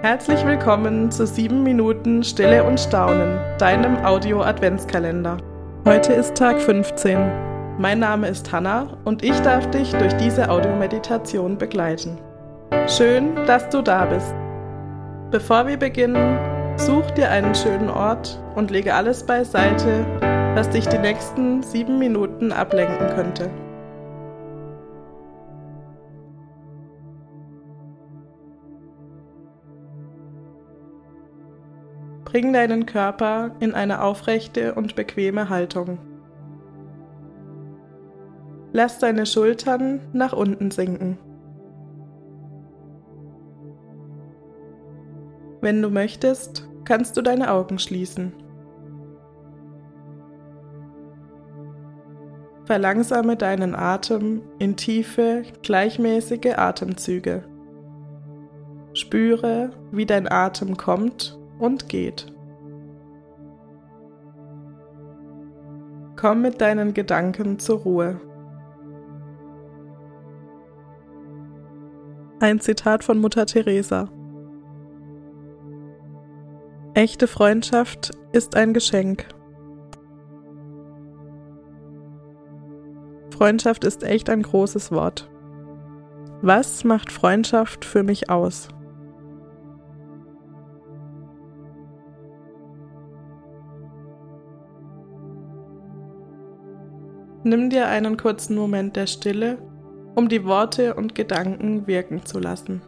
Herzlich willkommen zu 7 Minuten Stille und Staunen, deinem Audio-Adventskalender. Heute ist Tag 15. Mein Name ist Hanna und ich darf dich durch diese Audiomeditation begleiten. Schön, dass du da bist. Bevor wir beginnen, such dir einen schönen Ort und lege alles beiseite, was dich die nächsten 7 Minuten ablenken könnte. Bring deinen Körper in eine aufrechte und bequeme Haltung. Lass deine Schultern nach unten sinken. Wenn du möchtest, kannst du deine Augen schließen. Verlangsame deinen Atem in tiefe, gleichmäßige Atemzüge. Spüre, wie dein Atem kommt und geht. Komm mit deinen Gedanken zur Ruhe. Ein Zitat von Mutter Teresa. Echte Freundschaft ist ein Geschenk. Freundschaft ist echt ein großes Wort. Was macht Freundschaft für mich aus? Nimm dir einen kurzen Moment der Stille, um die Worte und Gedanken wirken zu lassen.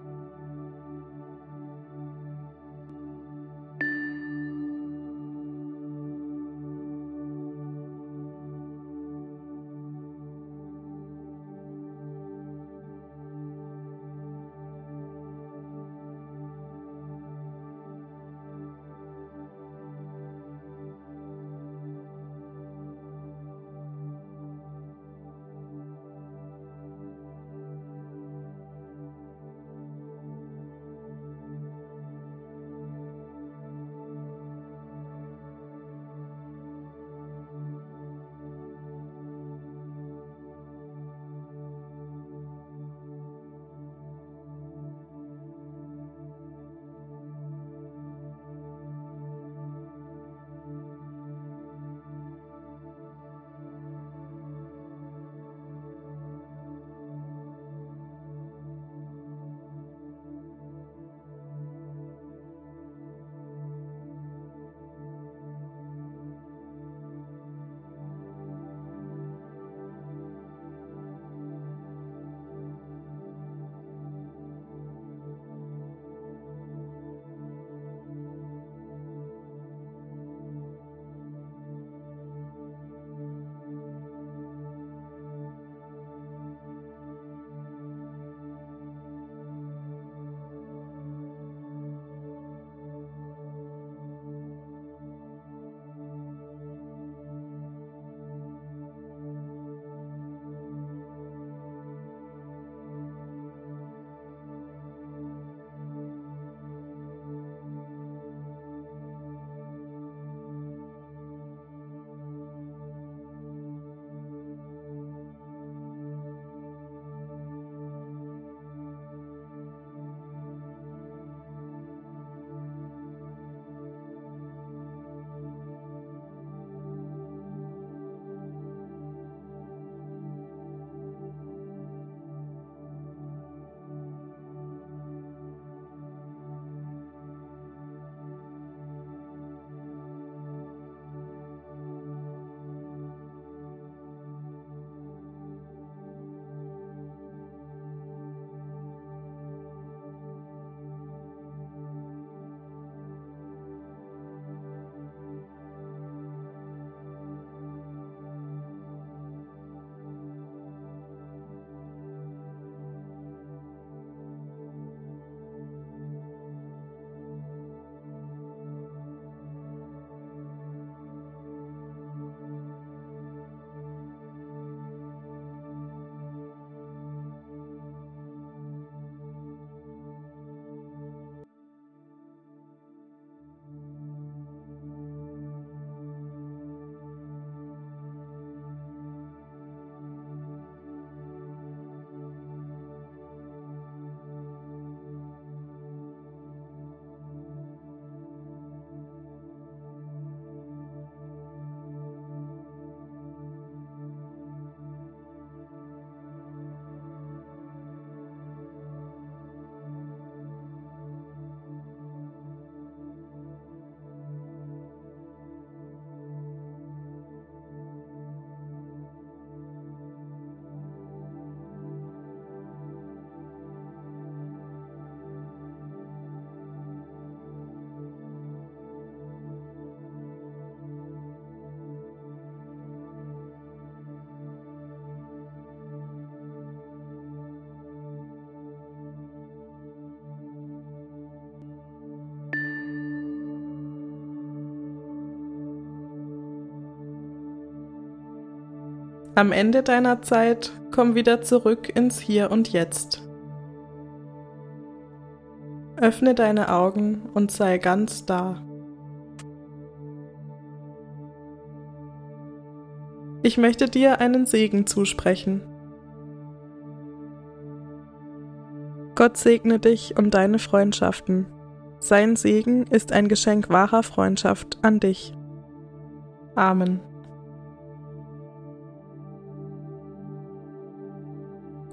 Am Ende deiner Zeit komm wieder zurück ins Hier und Jetzt. Öffne deine Augen und sei ganz da. Ich möchte dir einen Segen zusprechen. Gott segne dich und deine Freundschaften. Sein Segen ist ein Geschenk wahrer Freundschaft an dich. Amen.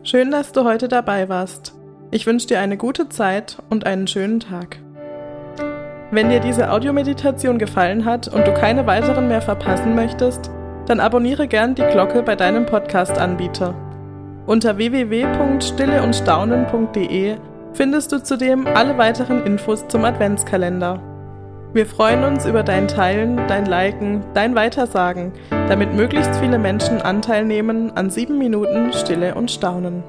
Schön, dass du heute dabei warst. Ich wünsche dir eine gute Zeit und einen schönen Tag. Wenn dir diese Audiomeditation gefallen hat und du keine weiteren mehr verpassen möchtest, dann abonniere gern die Glocke bei deinem Podcast-Anbieter. Unter www.stilleundstaunen.de findest du zudem alle weiteren Infos zum Adventskalender. Wir freuen uns über dein Teilen, dein Liken, dein Weitersagen, damit möglichst viele Menschen Anteil nehmen an sieben Minuten Stille und Staunen.